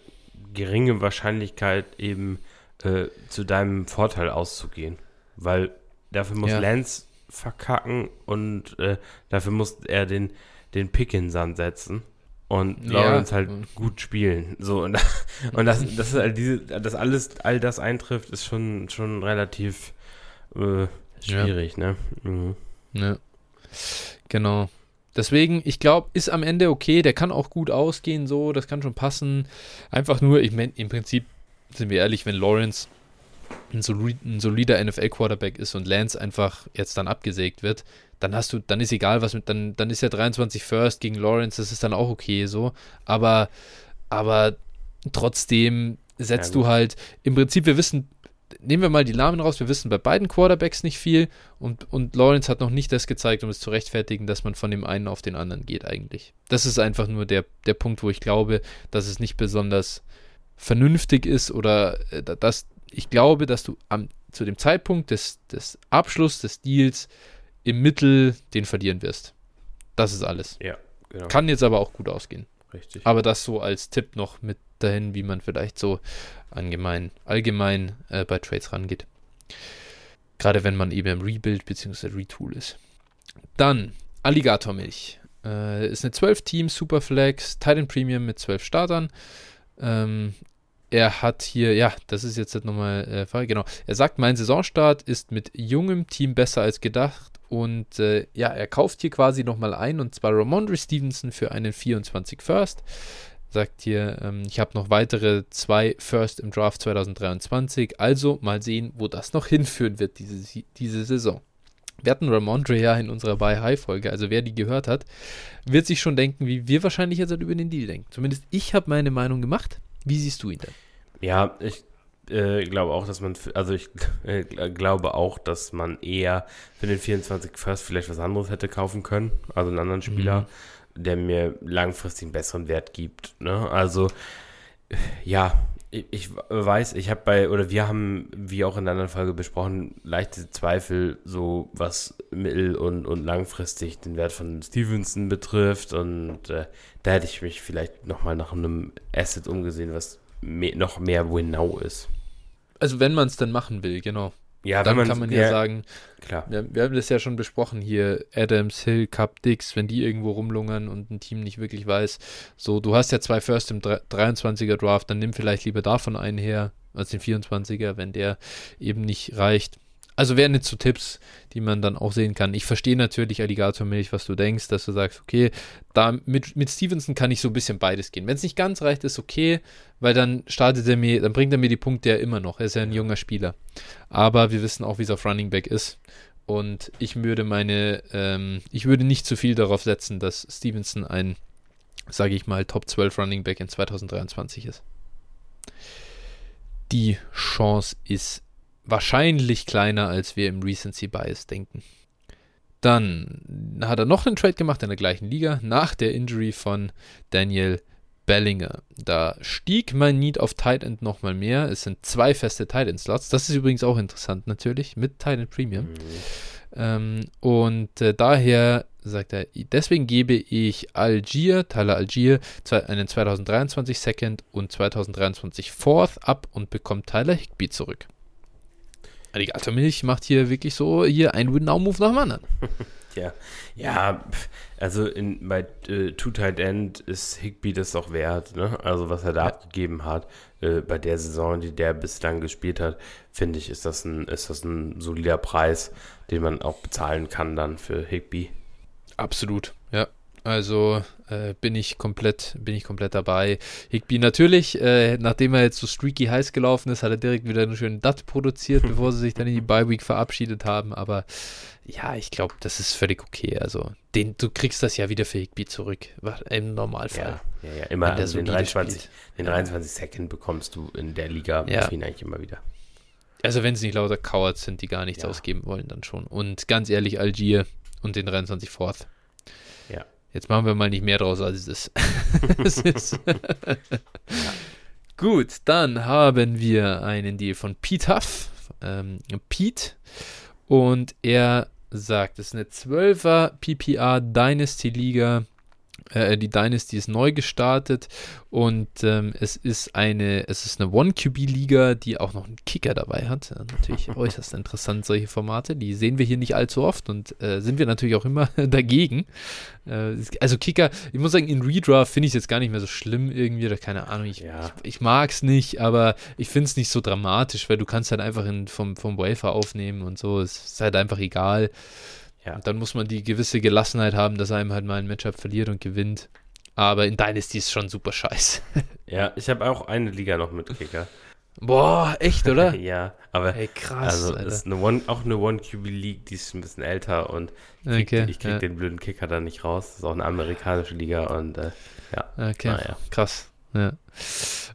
geringe Wahrscheinlichkeit, eben äh, zu deinem Vorteil auszugehen. Weil dafür muss ja. Lance verkacken und äh, dafür muss er den, den Pick in Sand setzen und Lawrence ja. halt gut spielen. So, und, und das, das ist halt diese, dass alles, all das eintrifft, ist schon, schon relativ äh, schwierig, ja. ne? Mhm. Ja. Genau. Deswegen, ich glaube, ist am Ende okay, der kann auch gut ausgehen, so, das kann schon passen. Einfach nur, ich meine, im Prinzip, sind wir ehrlich, wenn Lawrence ein, solid, ein solider NFL-Quarterback ist und Lance einfach jetzt dann abgesägt wird, dann hast du, dann ist egal, was mit, dann, dann ist ja 23 First gegen Lawrence, das ist dann auch okay so. Aber, aber trotzdem setzt ja, du halt, im Prinzip, wir wissen, nehmen wir mal die Namen raus, wir wissen bei beiden Quarterbacks nicht viel und, und Lawrence hat noch nicht das gezeigt, um es zu rechtfertigen, dass man von dem einen auf den anderen geht eigentlich. Das ist einfach nur der, der Punkt, wo ich glaube, dass es nicht besonders vernünftig ist oder äh, dass ich glaube, dass du am, zu dem Zeitpunkt des, des Abschlusses des Deals im Mittel den verlieren wirst. Das ist alles. Ja, genau. Kann jetzt aber auch gut ausgehen. Richtig. Aber das so als Tipp noch mit dahin, wie man vielleicht so allgemein, allgemein äh, bei Trades rangeht. Gerade wenn man eben im Rebuild bzw. Retool ist. Dann Alligatormilch. Äh, ist eine 12-Team Superflex Titan Premium mit 12 Startern. Ähm, er hat hier, ja, das ist jetzt nochmal äh, genau. Er sagt, mein Saisonstart ist mit jungem Team besser als gedacht und äh, ja, er kauft hier quasi nochmal ein und zwar Ramondre Stevenson für einen 24 First. Sagt hier, ähm, ich habe noch weitere zwei First im Draft 2023, also mal sehen, wo das noch hinführen wird, diese, diese Saison. Wir hatten Ramondre ja in unserer Buy High Folge, also wer die gehört hat, wird sich schon denken, wie wir wahrscheinlich jetzt halt über den Deal denken. Zumindest ich habe meine Meinung gemacht. Wie siehst du ihn denn? Ja, ich äh, glaube auch, dass man, also ich äh, glaube auch, dass man eher für den 24 First vielleicht was anderes hätte kaufen können, also einen anderen Spieler, mhm. der mir langfristig einen besseren Wert gibt. Ne? Also ja, ich, weiß, ich habe bei, oder wir haben, wie auch in der anderen Folge besprochen, leichte Zweifel, so was mittel- und, und langfristig den Wert von Stevenson betrifft. Und äh, da hätte ich mich vielleicht nochmal nach einem Asset umgesehen, was mehr, noch mehr Win-Now ist. Also wenn man es dann machen will, genau. Ja, dann kann man ja, ja sagen, klar. Wir, wir, haben das ja schon besprochen hier, Adams, Hill, Cup, Dix, wenn die irgendwo rumlungern und ein Team nicht wirklich weiß, so, du hast ja zwei First im 23er Draft, dann nimm vielleicht lieber davon einen her, als den 24er, wenn der eben nicht reicht. Also wären jetzt so Tipps, die man dann auch sehen kann. Ich verstehe natürlich, Alligator Milch, was du denkst, dass du sagst, okay, da mit, mit Stevenson kann ich so ein bisschen beides gehen. Wenn es nicht ganz reicht, ist okay, weil dann startet er mir, dann bringt er mir die Punkte ja immer noch. Er ist ja ein junger Spieler. Aber wir wissen auch, wie es auf Running Back ist. Und ich würde meine, ähm, ich würde nicht zu viel darauf setzen, dass Stevenson ein, sage ich mal, Top 12 Running Back in 2023 ist. Die Chance ist wahrscheinlich kleiner, als wir im Recency Bias denken. Dann hat er noch einen Trade gemacht in der gleichen Liga nach der Injury von Daniel Bellinger. Da stieg mein Need auf Tight End nochmal mehr. Es sind zwei feste Tight End Slots. Das ist übrigens auch interessant natürlich mit Tight End Premium. Mhm. Ähm, und äh, daher sagt er, deswegen gebe ich Algier, Tyler Algier, einen 2023 Second und 2023 Fourth ab und bekommt Tyler Higby zurück. Alligatormilch macht hier wirklich so hier ein Win-Now-Move nach dem anderen. ja, ja, also in, bei äh, Two Tight End ist Higby das auch wert, ne? Also was er da ja. abgegeben hat äh, bei der Saison, die der bislang gespielt hat, finde ich, ist das ein ist das ein solider Preis, den man auch bezahlen kann dann für Higby. Absolut. Also äh, bin ich komplett, bin ich komplett dabei. Higby natürlich, äh, nachdem er jetzt so streaky heiß gelaufen ist, hat er direkt wieder einen schönen Dut produziert, bevor sie sich dann in die Bye Week verabschiedet haben. Aber ja, ich glaube, das ist völlig okay. Also den, du kriegst das ja wieder für Higby zurück, im Normalfall. Ja, ja, ja. immer also den 23, den 23 Second bekommst du in der Liga ja. eigentlich immer wieder. Also wenn es nicht lauter Cowards sind, die gar nichts ja. ausgeben wollen, dann schon. Und ganz ehrlich, Algier und den 23 Fourth. Ja. Jetzt machen wir mal nicht mehr draus, als es ist. Gut, dann haben wir einen Deal von Pete Huff. Ähm, Pete. Und er sagt, es ist eine 12er PPR Dynasty Liga äh, die Dynasty ist neu gestartet und ähm, es ist eine, es ist eine One-QB-Liga, die auch noch einen Kicker dabei hat. Ja, natürlich äußerst interessant, solche Formate. Die sehen wir hier nicht allzu oft und äh, sind wir natürlich auch immer dagegen. Äh, also Kicker, ich muss sagen, in Redraft finde ich es jetzt gar nicht mehr so schlimm irgendwie, oder keine Ahnung, ich, ja. ich, ich mag es nicht, aber ich finde es nicht so dramatisch, weil du kannst halt einfach in, vom, vom Wafer aufnehmen und so, es ist halt einfach egal. Ja. Und dann muss man die gewisse Gelassenheit haben, dass einem halt mal ein Matchup verliert und gewinnt. Aber in Dynasty ist schon super scheiße. ja, ich habe auch eine Liga noch mit Kicker. Boah, echt, oder? ja, aber Ey, krass, also ist eine One, auch eine One-QB-League, die ist ein bisschen älter und ich krieg, okay, ich krieg ja. den blöden Kicker da nicht raus. Das ist auch eine amerikanische Liga und äh, ja. Okay, naja. krass. Ja.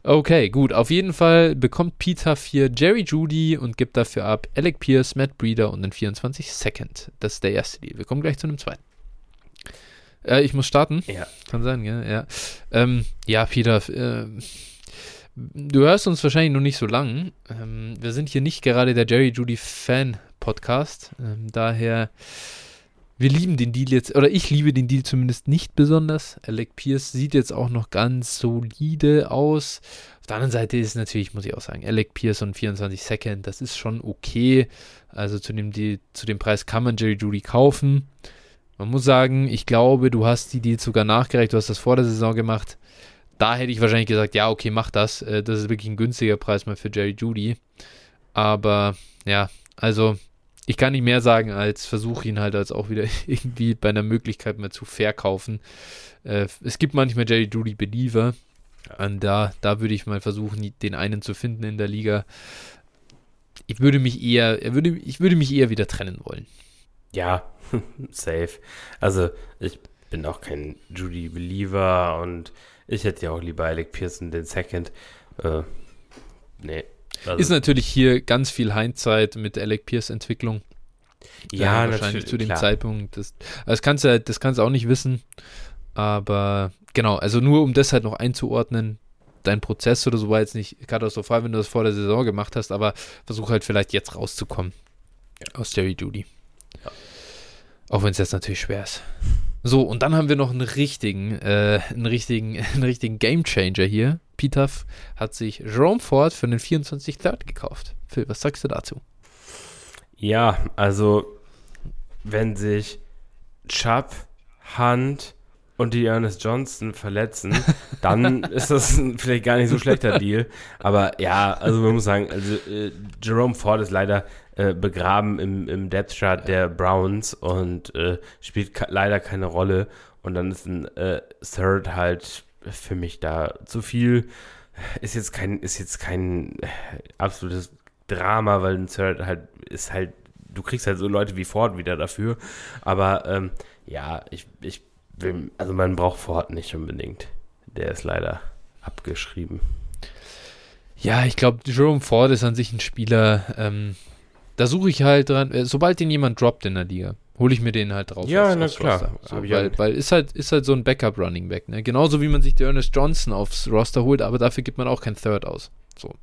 Okay, gut. Auf jeden Fall bekommt Peter 4 Jerry Judy und gibt dafür ab Alec Pierce, Matt Breeder und den 24 Second. Das ist der erste Deal. Wir kommen gleich zu einem zweiten. Äh, ich muss starten. Ja. Kann sein, ja. Ja, ähm, ja Peter, äh, du hörst uns wahrscheinlich noch nicht so lang. Ähm, wir sind hier nicht gerade der Jerry Judy Fan Podcast. Ähm, daher wir lieben den Deal jetzt, oder ich liebe den Deal zumindest nicht besonders. Alec Pierce sieht jetzt auch noch ganz solide aus. Auf der anderen Seite ist natürlich, muss ich auch sagen, Alec Pierce und 24 Second, das ist schon okay. Also zu dem, die, zu dem Preis kann man Jerry Judy kaufen. Man muss sagen, ich glaube, du hast die Deals sogar nachgereicht, du hast das vor der Saison gemacht. Da hätte ich wahrscheinlich gesagt, ja, okay, mach das. Äh, das ist wirklich ein günstiger Preis mal für Jerry Judy. Aber ja, also ich kann nicht mehr sagen, als versuche ihn halt als auch wieder irgendwie bei einer Möglichkeit mal zu verkaufen. Äh, es gibt manchmal Jerry Judy Believer. Und da, da würde ich mal versuchen, den einen zu finden in der Liga. Ich würde mich eher, er würde, ich würde mich eher wieder trennen wollen. Ja, safe. Also ich bin auch kein Judy Believer und ich hätte ja auch lieber Alec Pearson den Second. Äh, nee, also ist natürlich hier ganz viel Hindsight mit Alec Pierce Entwicklung. Ja, äh, wahrscheinlich zu dem klar. Zeitpunkt. Das, das kannst du das kannst du auch nicht wissen. Aber genau, also nur um das halt noch einzuordnen, dein Prozess oder so war jetzt nicht katastrophal, wenn du das vor der Saison gemacht hast, aber versuch halt vielleicht jetzt rauszukommen ja. aus Jerry Judy. Ja. Auch wenn es jetzt natürlich schwer ist. So, und dann haben wir noch einen richtigen, äh, einen richtigen, einen richtigen Game Changer hier. Pitaf hat sich Jerome Ford für den 24 Third gekauft. Phil, was sagst du dazu? Ja, also wenn sich Chubb, Hunt und die Ernest Johnson verletzen, dann ist das vielleicht gar nicht so schlechter Deal. Aber ja, also man muss sagen, also äh, Jerome Ford ist leider äh, begraben im, im Depth Chart der Browns und äh, spielt leider keine Rolle. Und dann ist ein äh, Third halt für mich da zu viel. Ist jetzt kein, ist jetzt kein äh, absolutes Drama, weil ein Third halt ist halt, du kriegst halt so Leute wie Ford wieder dafür. Aber ähm, ja, ich, ich will, also man braucht Ford nicht unbedingt. Der ist leider abgeschrieben. Ja, ich glaube, Jerome Ford ist an sich ein Spieler, ähm, da suche ich halt dran, äh, sobald den jemand droppt in der Liga, hole ich mir den halt drauf. Ja, na klar. So, weil, weil ist halt, ist halt so ein Backup-Running Back. Ne? Genauso wie man sich der Ernest Johnson aufs Roster holt, aber dafür gibt man auch kein Third aus. So.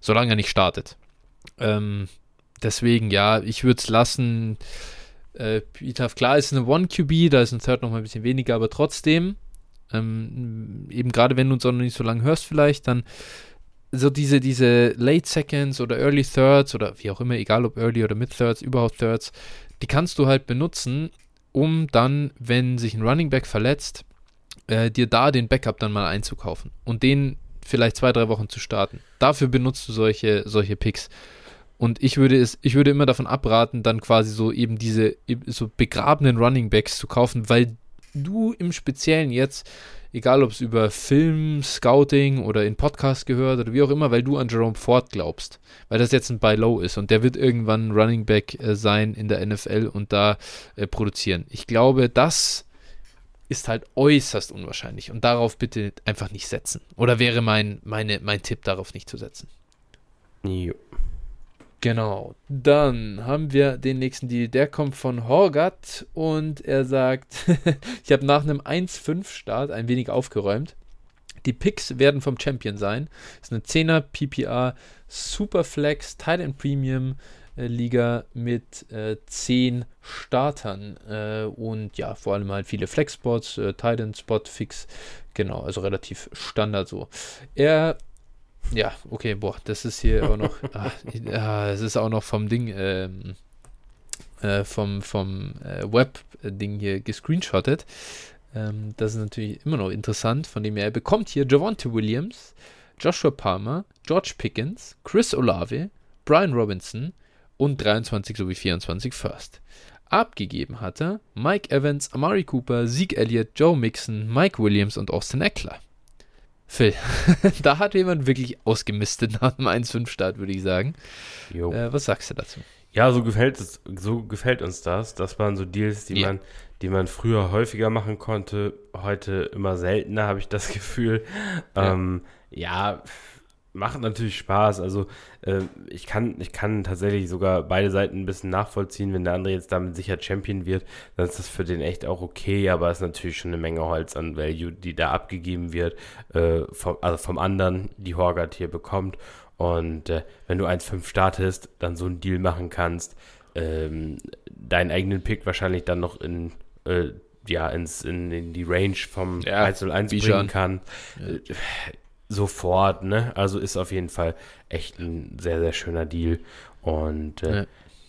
Solange er nicht startet. Ähm, deswegen, ja, ich würde es lassen. Äh, klar ist eine One-QB, da ist ein Third noch mal ein bisschen weniger, aber trotzdem, ähm, eben gerade wenn du uns auch noch nicht so lange hörst, vielleicht, dann so diese, diese Late Seconds oder Early Thirds oder wie auch immer, egal ob Early oder Mid Thirds, überhaupt Thirds, die kannst du halt benutzen, um dann, wenn sich ein Running Back verletzt, äh, dir da den Backup dann mal einzukaufen und den vielleicht zwei, drei Wochen zu starten. Dafür benutzt du solche, solche Picks. Und ich würde es, ich würde immer davon abraten, dann quasi so eben diese so begrabenen Running Backs zu kaufen, weil du im Speziellen jetzt egal ob es über Film, Scouting oder in Podcast gehört oder wie auch immer, weil du an Jerome Ford glaubst. Weil das jetzt ein Buy Low ist und der wird irgendwann Running Back äh, sein in der NFL und da äh, produzieren. Ich glaube, das ist halt äußerst unwahrscheinlich und darauf bitte einfach nicht setzen. Oder wäre mein, meine, mein Tipp, darauf nicht zu setzen. Jo. Genau. Dann haben wir den nächsten Deal. Der kommt von Horgat und er sagt, ich habe nach einem 1-5-Start ein wenig aufgeräumt. Die Picks werden vom Champion sein. Das ist eine 10er PPR, Superflex, Tight End Premium, äh, Liga mit äh, zehn Startern äh, und ja, vor allem halt viele Flex-Spots, äh, Titan-Spot, Fix, genau, also relativ Standard so. Er ja, okay, boah, das ist hier auch noch, ah, ah, es ist auch noch vom Ding, ähm, äh, vom, vom äh, Web-Ding hier gescreenshottet. Ähm, das ist natürlich immer noch interessant, von dem er bekommt hier Javonte Williams, Joshua Palmer, George Pickens, Chris Olave, Brian Robinson und 23 sowie 24 First. Abgegeben hat er Mike Evans, Amari Cooper, Zeke Elliott, Joe Mixon, Mike Williams und Austin Eckler. Phil, da hat jemand wirklich ausgemistet nach dem 1-5-Start, würde ich sagen. Äh, was sagst du dazu? Ja, so gefällt es, so gefällt uns das. Das waren so Deals, die ja. man, die man früher häufiger machen konnte, heute immer seltener, habe ich das Gefühl. Ja. Ähm, ja, macht natürlich Spaß. Also äh, ich, kann, ich kann tatsächlich sogar beide Seiten ein bisschen nachvollziehen. Wenn der andere jetzt damit sicher Champion wird, dann ist das für den echt auch okay, aber es ist natürlich schon eine Menge Holz an Value, die da abgegeben wird, äh, vom, also vom anderen, die Horgat hier bekommt. Und äh, wenn du 1-5 startest, dann so einen Deal machen kannst, ähm, deinen eigenen Pick wahrscheinlich dann noch in äh, ja, ins, in, in, die Range vom ja, 1 1 bringen kann. Ja. Sofort, ne? Also ist auf jeden Fall echt ein sehr, sehr schöner Deal. Und äh, ja.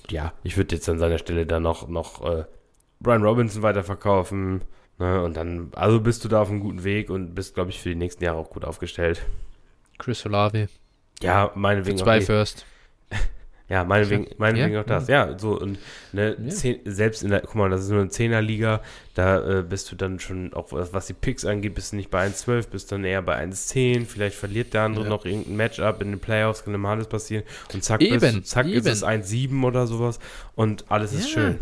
ja. ich würde jetzt an seiner Stelle dann noch, noch äh, Brian Robinson weiterverkaufen. Ne? Und dann, also bist du da auf einem guten Weg und bist, glaube ich, für die nächsten Jahre auch gut aufgestellt. Chris Olave. Ja, meinetwegen. Für zwei First. Ja, meinetwegen, meinetwegen ja, auch das. Ja, ja so und ne, ja. Zehn, selbst in der, guck mal, das ist nur eine Zehnerliga, da äh, bist du dann schon, auch was, die Picks angeht, bist du nicht bei 1,12, bist dann eher bei 1,10. Vielleicht verliert der andere noch irgendein Matchup in den Playoffs, kann immer alles passieren. Und zack, eben, bist, zack eben. ist es 1,7 oder sowas und alles ist schön.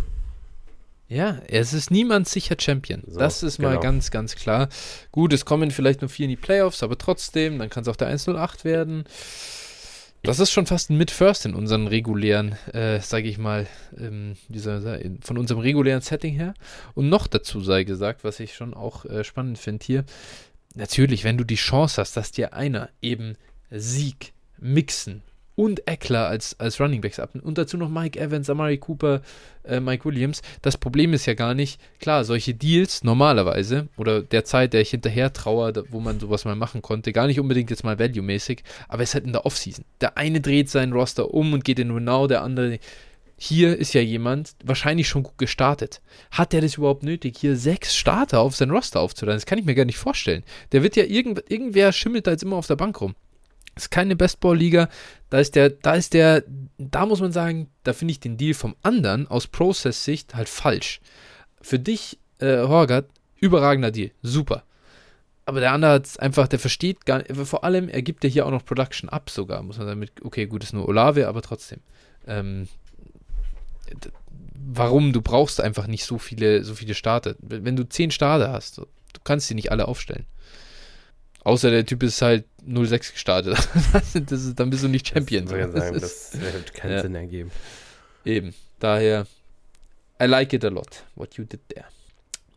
Ja, es ist niemand sicher Champion. So, das ist mal genau. ganz, ganz klar. Gut, es kommen vielleicht nur vier in die Playoffs, aber trotzdem, dann kann es auch der 108 werden. Das ist schon fast ein Mid-First in unseren regulären, äh, sage ich mal, ähm, dieser, von unserem regulären Setting her. Und noch dazu sei gesagt, was ich schon auch äh, spannend finde hier, natürlich, wenn du die Chance hast, dass dir einer eben Sieg, Mixen, und Eckler als, als Running Backs ab. Und dazu noch Mike Evans, Amari Cooper, äh, Mike Williams. Das Problem ist ja gar nicht, klar, solche Deals normalerweise oder der Zeit, der ich hinterher traue, wo man sowas mal machen konnte, gar nicht unbedingt jetzt mal value-mäßig, aber es ist halt in der Offseason. Der eine dreht seinen Roster um und geht in Renau, der andere. Hier ist ja jemand wahrscheinlich schon gut gestartet. Hat der das überhaupt nötig, hier sechs Starter auf sein Roster aufzuladen? Das kann ich mir gar nicht vorstellen. Der wird ja irgend, irgendwer schimmelt da jetzt immer auf der Bank rum. Ist keine Bestball-Liga. Da ist der, da ist der, da muss man sagen, da finde ich den Deal vom anderen aus Process-Sicht halt falsch. Für dich, äh, Horgat, überragender Deal. Super. Aber der andere hat einfach, der versteht gar nicht, vor allem, er gibt ja hier auch noch Production ab sogar, muss man damit, okay, gut, ist nur Olave, aber trotzdem. Ähm, warum? Du brauchst einfach nicht so viele, so viele Starter. Wenn du zehn Starter hast, du kannst sie nicht alle aufstellen. Außer der Typ ist halt 06 gestartet. das ist, dann bist du nicht Champion. Das, sagen, das, das wird keinen ja. Sinn ergeben. Eben. Daher, I like it a lot, what you did there.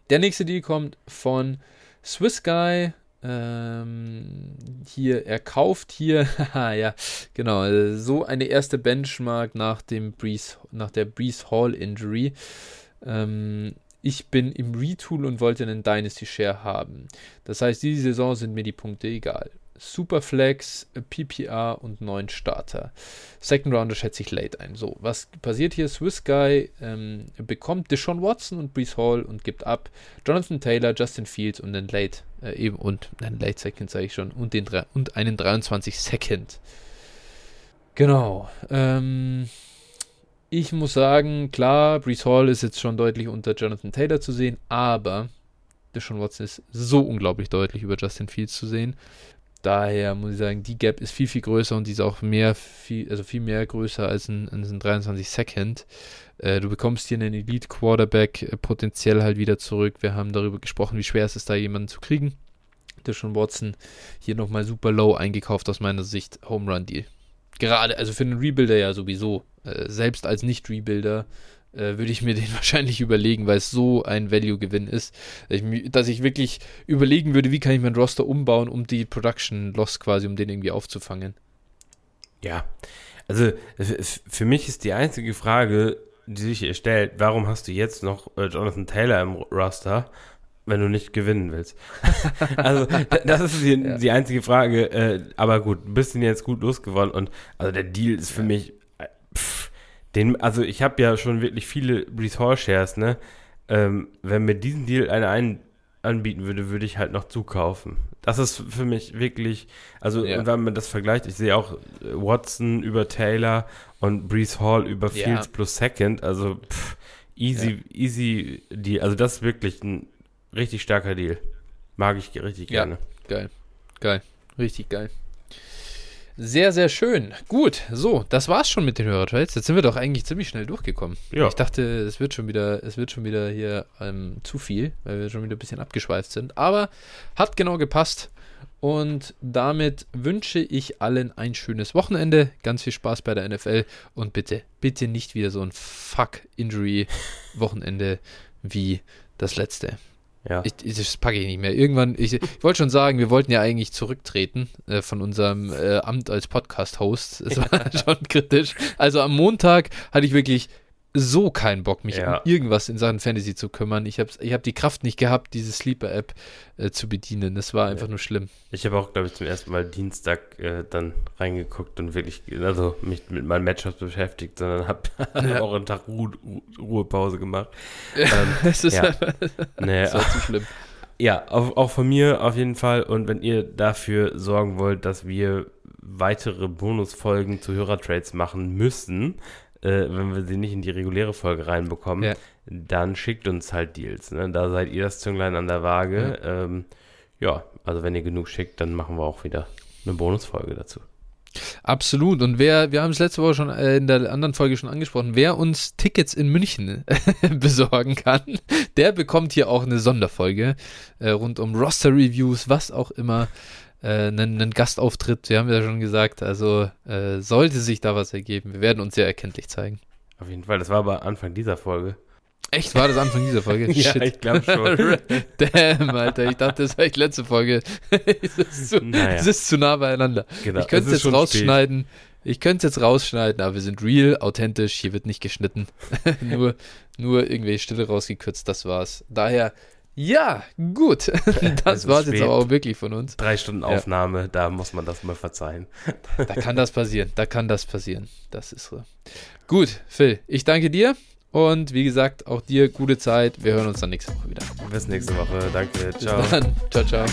Der nächste Deal kommt von Swiss Guy. Ähm, hier, er kauft hier, ja, genau, so eine erste Benchmark nach dem Breeze, nach der Breeze Hall Injury. Ähm, ich bin im Retool und wollte einen Dynasty Share haben. Das heißt, diese Saison sind mir die Punkte egal. Superflex, PPR und neun Starter. Second Rounder schätze ich late ein. So, was passiert hier? Swiss Guy ähm, bekommt Deshaun Watson und Brees Hall und gibt ab Jonathan Taylor, Justin Fields und einen Late, äh, eben und einen Late Second sage ich schon, und, den, und einen 23 Second. Genau. Ähm, ich muss sagen, klar, Brees Hall ist jetzt schon deutlich unter Jonathan Taylor zu sehen, aber Deshaun Watson ist so unglaublich deutlich über Justin Fields zu sehen. Daher muss ich sagen, die Gap ist viel, viel größer und die ist auch mehr, viel, also viel mehr größer als ein, ein 23 Second. Äh, du bekommst hier einen Elite Quarterback äh, potenziell halt wieder zurück. Wir haben darüber gesprochen, wie schwer es ist, da jemanden zu kriegen. Deshaun Watson hier nochmal super low eingekauft aus meiner Sicht. Home Run Deal. Gerade, also für einen Rebuilder ja sowieso. Äh, selbst als Nicht-Rebuilder äh, würde ich mir den wahrscheinlich überlegen, weil es so ein Value-Gewinn ist, dass ich, dass ich, wirklich überlegen würde, wie kann ich mein Roster umbauen, um die Production Loss quasi, um den irgendwie aufzufangen. Ja, also für mich ist die einzige Frage, die sich hier stellt, warum hast du jetzt noch äh, Jonathan Taylor im Roster, wenn du nicht gewinnen willst? also das ist die, ja. die einzige Frage, äh, aber gut, du bist ihn jetzt gut losgeworden und also der Deal ist für ja. mich, äh, pff, den, also ich habe ja schon wirklich viele Brees Hall Shares, ne? Ähm, wenn mir diesen Deal eine ein, anbieten würde, würde ich halt noch zukaufen. Das ist für mich wirklich, also ja. wenn man das vergleicht, ich sehe auch äh, Watson über Taylor und Brees Hall über Fields plus Second, also pff, easy, easy Deal. Also das ist wirklich ein richtig starker Deal. Mag ich richtig gerne. Geil, geil, richtig geil. Sehr, sehr schön. Gut, so, das war's schon mit den Hörertrades. Jetzt sind wir doch eigentlich ziemlich schnell durchgekommen. Ja. Ich dachte, es wird schon wieder, es wird schon wieder hier ähm, zu viel, weil wir schon wieder ein bisschen abgeschweift sind. Aber hat genau gepasst. Und damit wünsche ich allen ein schönes Wochenende, ganz viel Spaß bei der NFL und bitte, bitte nicht wieder so ein Fuck-Injury-Wochenende wie das letzte. Ja. Ich, ich, das packe ich nicht mehr. Irgendwann, ich, ich wollte schon sagen, wir wollten ja eigentlich zurücktreten äh, von unserem äh, Amt als Podcast-Host. Das war schon kritisch. Also am Montag hatte ich wirklich so keinen Bock, mich ja. um irgendwas in Sachen Fantasy zu kümmern. Ich habe ich hab die Kraft nicht gehabt, diese Sleeper-App äh, zu bedienen. Das war einfach ja. nur schlimm. Ich habe auch, glaube ich, zum ersten Mal Dienstag äh, dann reingeguckt und wirklich, also mich mit meinen Matchups beschäftigt, sondern habe ja. auch einen Tag Ruhe, Ruhepause gemacht. ähm, das ist ja. nee, das war zu schlimm. Ja, auch, auch von mir auf jeden Fall. Und wenn ihr dafür sorgen wollt, dass wir weitere Bonusfolgen zu Hörertrades machen müssen, äh, wenn wir sie nicht in die reguläre Folge reinbekommen, ja. dann schickt uns halt Deals. Ne? Da seid ihr das Zünglein an der Waage. Ja. Ähm, ja, also wenn ihr genug schickt, dann machen wir auch wieder eine Bonusfolge dazu. Absolut. Und wer, wir haben es letzte Woche schon äh, in der anderen Folge schon angesprochen, wer uns Tickets in München besorgen kann, der bekommt hier auch eine Sonderfolge äh, rund um Roster-Reviews, was auch immer äh, einen, einen, Gastauftritt. Wir haben ja schon gesagt, also äh, sollte sich da was ergeben, wir werden uns sehr erkenntlich zeigen. Auf jeden Fall, das war aber Anfang dieser Folge. Echt? War das Anfang dieser Folge? ja, Shit. ich glaube schon. Damn, Alter. Ich dachte, das war echt letzte Folge. es, ist zu, naja. es ist zu nah beieinander. Genau, ich könnte es jetzt rausschneiden. Spät. Ich könnte es jetzt rausschneiden, aber wir sind real, authentisch. Hier wird nicht geschnitten. nur, nur irgendwelche Stille rausgekürzt. Das war's. Daher ja, gut. Das war es jetzt aber auch wirklich von uns. Drei Stunden Aufnahme, ja. da muss man das mal verzeihen. Da kann das passieren. Da kann das passieren. Das ist so. Gut, Phil, ich danke dir. Und wie gesagt, auch dir gute Zeit. Wir hören uns dann nächste Woche wieder. Bis nächste Woche. Danke. Ciao. Bis dann. Ciao, ciao.